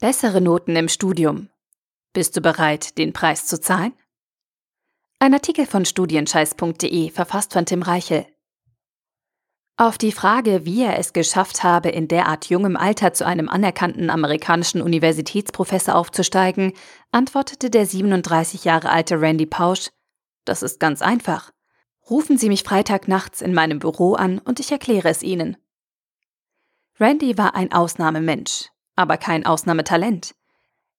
Bessere Noten im Studium. Bist du bereit, den Preis zu zahlen? Ein Artikel von studienscheiß.de, verfasst von Tim Reichel. Auf die Frage, wie er es geschafft habe, in derart jungem Alter zu einem anerkannten amerikanischen Universitätsprofessor aufzusteigen, antwortete der 37 Jahre alte Randy Pausch, das ist ganz einfach. Rufen Sie mich Freitagnachts in meinem Büro an und ich erkläre es Ihnen. Randy war ein Ausnahmemensch, aber kein Ausnahmetalent.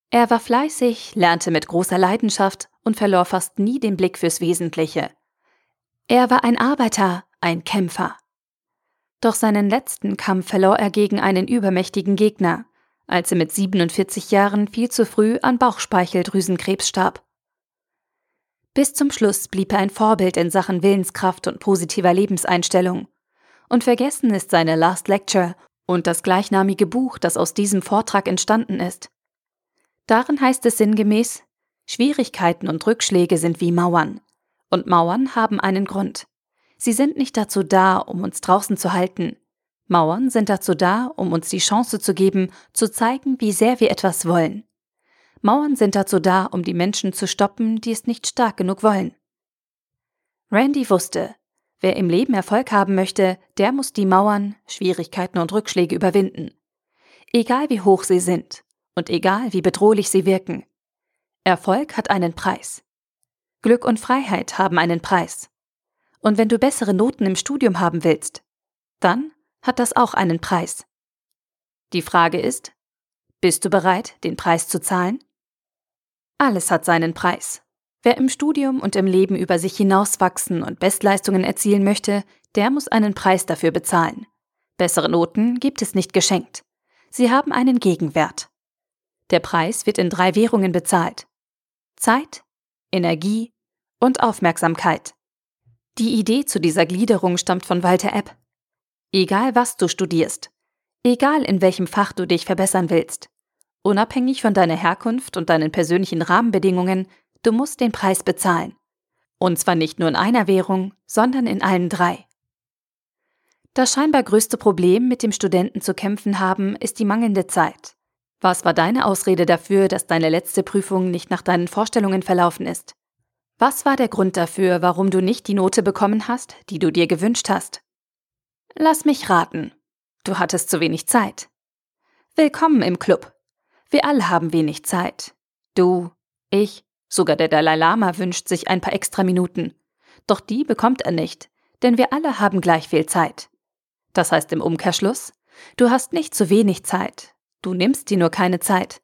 Er war fleißig, lernte mit großer Leidenschaft und verlor fast nie den Blick fürs Wesentliche. Er war ein Arbeiter, ein Kämpfer. Doch seinen letzten Kampf verlor er gegen einen übermächtigen Gegner, als er mit 47 Jahren viel zu früh an Bauchspeicheldrüsenkrebs starb. Bis zum Schluss blieb er ein Vorbild in Sachen Willenskraft und positiver Lebenseinstellung. Und vergessen ist seine Last Lecture und das gleichnamige Buch, das aus diesem Vortrag entstanden ist. Darin heißt es sinngemäß, Schwierigkeiten und Rückschläge sind wie Mauern. Und Mauern haben einen Grund. Sie sind nicht dazu da, um uns draußen zu halten. Mauern sind dazu da, um uns die Chance zu geben, zu zeigen, wie sehr wir etwas wollen. Mauern sind dazu da, um die Menschen zu stoppen, die es nicht stark genug wollen. Randy wusste, Wer im Leben Erfolg haben möchte, der muss die Mauern, Schwierigkeiten und Rückschläge überwinden. Egal wie hoch sie sind und egal wie bedrohlich sie wirken. Erfolg hat einen Preis. Glück und Freiheit haben einen Preis. Und wenn du bessere Noten im Studium haben willst, dann hat das auch einen Preis. Die Frage ist, bist du bereit, den Preis zu zahlen? Alles hat seinen Preis. Wer im Studium und im Leben über sich hinauswachsen und Bestleistungen erzielen möchte, der muss einen Preis dafür bezahlen. Bessere Noten gibt es nicht geschenkt. Sie haben einen Gegenwert. Der Preis wird in drei Währungen bezahlt. Zeit, Energie und Aufmerksamkeit. Die Idee zu dieser Gliederung stammt von Walter Epp. Egal was du studierst, egal in welchem Fach du dich verbessern willst, unabhängig von deiner Herkunft und deinen persönlichen Rahmenbedingungen Du musst den Preis bezahlen. Und zwar nicht nur in einer Währung, sondern in allen drei. Das scheinbar größte Problem, mit dem Studenten zu kämpfen haben, ist die mangelnde Zeit. Was war deine Ausrede dafür, dass deine letzte Prüfung nicht nach deinen Vorstellungen verlaufen ist? Was war der Grund dafür, warum du nicht die Note bekommen hast, die du dir gewünscht hast? Lass mich raten. Du hattest zu wenig Zeit. Willkommen im Club. Wir alle haben wenig Zeit. Du, ich, Sogar der Dalai Lama wünscht sich ein paar extra Minuten. Doch die bekommt er nicht, denn wir alle haben gleich viel Zeit. Das heißt im Umkehrschluss, du hast nicht zu wenig Zeit, du nimmst dir nur keine Zeit.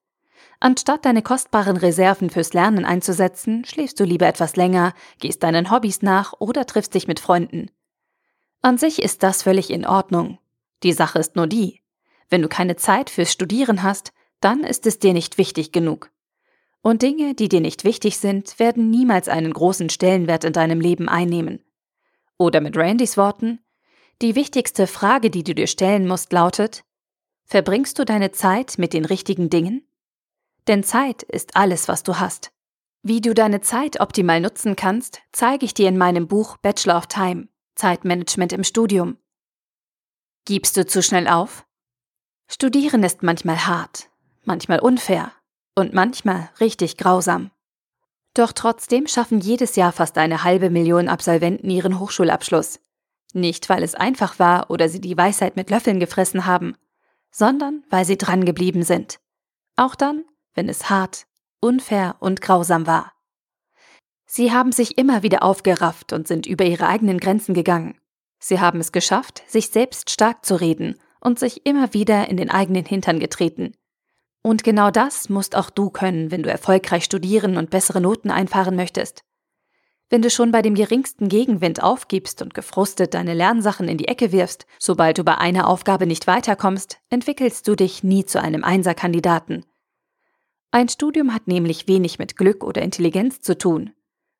Anstatt deine kostbaren Reserven fürs Lernen einzusetzen, schläfst du lieber etwas länger, gehst deinen Hobbys nach oder triffst dich mit Freunden. An sich ist das völlig in Ordnung. Die Sache ist nur die, wenn du keine Zeit fürs Studieren hast, dann ist es dir nicht wichtig genug. Und Dinge, die dir nicht wichtig sind, werden niemals einen großen Stellenwert in deinem Leben einnehmen. Oder mit Randys Worten, die wichtigste Frage, die du dir stellen musst, lautet, verbringst du deine Zeit mit den richtigen Dingen? Denn Zeit ist alles, was du hast. Wie du deine Zeit optimal nutzen kannst, zeige ich dir in meinem Buch Bachelor of Time, Zeitmanagement im Studium. Gibst du zu schnell auf? Studieren ist manchmal hart, manchmal unfair, und manchmal richtig grausam. Doch trotzdem schaffen jedes Jahr fast eine halbe Million Absolventen ihren Hochschulabschluss. Nicht, weil es einfach war oder sie die Weisheit mit Löffeln gefressen haben, sondern weil sie dran geblieben sind. Auch dann, wenn es hart, unfair und grausam war. Sie haben sich immer wieder aufgerafft und sind über ihre eigenen Grenzen gegangen. Sie haben es geschafft, sich selbst stark zu reden und sich immer wieder in den eigenen Hintern getreten, und genau das musst auch du können, wenn du erfolgreich studieren und bessere Noten einfahren möchtest. Wenn du schon bei dem geringsten Gegenwind aufgibst und gefrustet deine Lernsachen in die Ecke wirfst, sobald du bei einer Aufgabe nicht weiterkommst, entwickelst du dich nie zu einem Einserkandidaten. Ein Studium hat nämlich wenig mit Glück oder Intelligenz zu tun.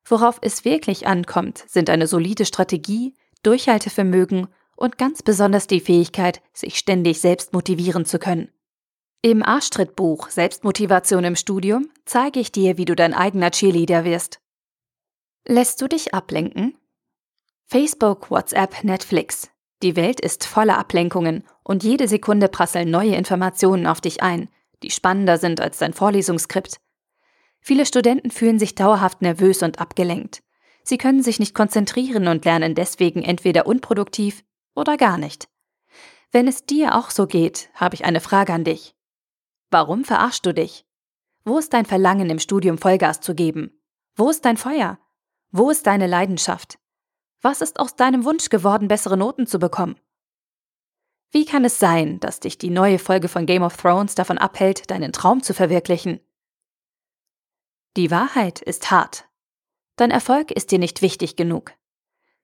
Worauf es wirklich ankommt, sind eine solide Strategie, Durchhaltevermögen und ganz besonders die Fähigkeit, sich ständig selbst motivieren zu können. Im Arschtrittbuch Selbstmotivation im Studium zeige ich dir, wie du dein eigener Cheerleader wirst. Lässt du dich ablenken? Facebook, WhatsApp, Netflix. Die Welt ist voller Ablenkungen und jede Sekunde prasseln neue Informationen auf dich ein, die spannender sind als dein Vorlesungsskript. Viele Studenten fühlen sich dauerhaft nervös und abgelenkt. Sie können sich nicht konzentrieren und lernen deswegen entweder unproduktiv oder gar nicht. Wenn es dir auch so geht, habe ich eine Frage an dich. Warum verarschst du dich? Wo ist dein Verlangen im Studium Vollgas zu geben? Wo ist dein Feuer? Wo ist deine Leidenschaft? Was ist aus deinem Wunsch geworden, bessere Noten zu bekommen? Wie kann es sein, dass dich die neue Folge von Game of Thrones davon abhält, deinen Traum zu verwirklichen? Die Wahrheit ist hart. Dein Erfolg ist dir nicht wichtig genug.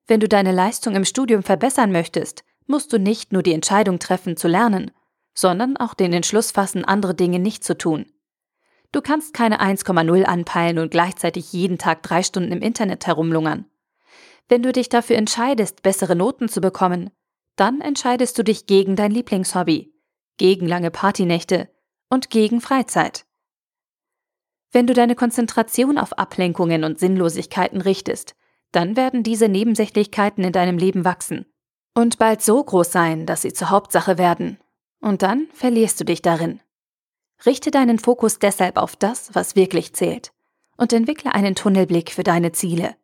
Wenn du deine Leistung im Studium verbessern möchtest, musst du nicht nur die Entscheidung treffen zu lernen, sondern auch den Entschluss fassen, andere Dinge nicht zu tun. Du kannst keine 1,0 anpeilen und gleichzeitig jeden Tag drei Stunden im Internet herumlungern. Wenn du dich dafür entscheidest, bessere Noten zu bekommen, dann entscheidest du dich gegen dein Lieblingshobby, gegen lange Partynächte und gegen Freizeit. Wenn du deine Konzentration auf Ablenkungen und Sinnlosigkeiten richtest, dann werden diese Nebensächlichkeiten in deinem Leben wachsen und bald so groß sein, dass sie zur Hauptsache werden. Und dann verlierst du dich darin. Richte deinen Fokus deshalb auf das, was wirklich zählt, und entwickle einen Tunnelblick für deine Ziele.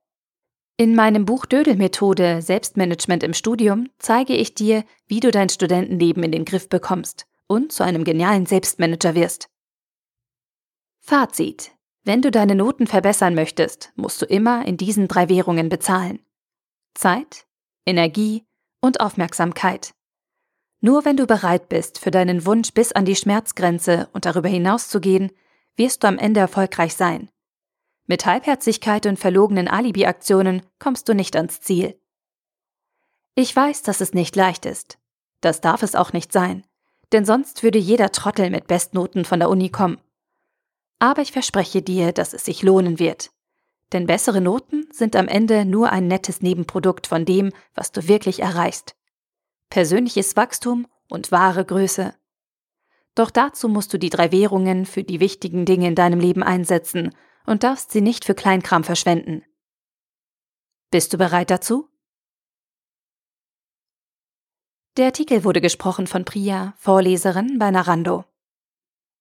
In meinem Buch Dödel-Methode Selbstmanagement im Studium zeige ich dir, wie du dein Studentenleben in den Griff bekommst und zu einem genialen Selbstmanager wirst. Fazit. Wenn du deine Noten verbessern möchtest, musst du immer in diesen drei Währungen bezahlen. Zeit, Energie und Aufmerksamkeit. Nur wenn du bereit bist, für deinen Wunsch bis an die Schmerzgrenze und darüber hinaus zu gehen, wirst du am Ende erfolgreich sein. Mit Halbherzigkeit und verlogenen Alibi-Aktionen kommst du nicht ans Ziel. Ich weiß, dass es nicht leicht ist. Das darf es auch nicht sein, denn sonst würde jeder Trottel mit Bestnoten von der Uni kommen. Aber ich verspreche dir, dass es sich lohnen wird. Denn bessere Noten sind am Ende nur ein nettes Nebenprodukt von dem, was du wirklich erreichst. Persönliches Wachstum und wahre Größe. Doch dazu musst du die drei Währungen für die wichtigen Dinge in deinem Leben einsetzen und darfst sie nicht für Kleinkram verschwenden. Bist du bereit dazu? Der Artikel wurde gesprochen von Priya, Vorleserin bei Narando.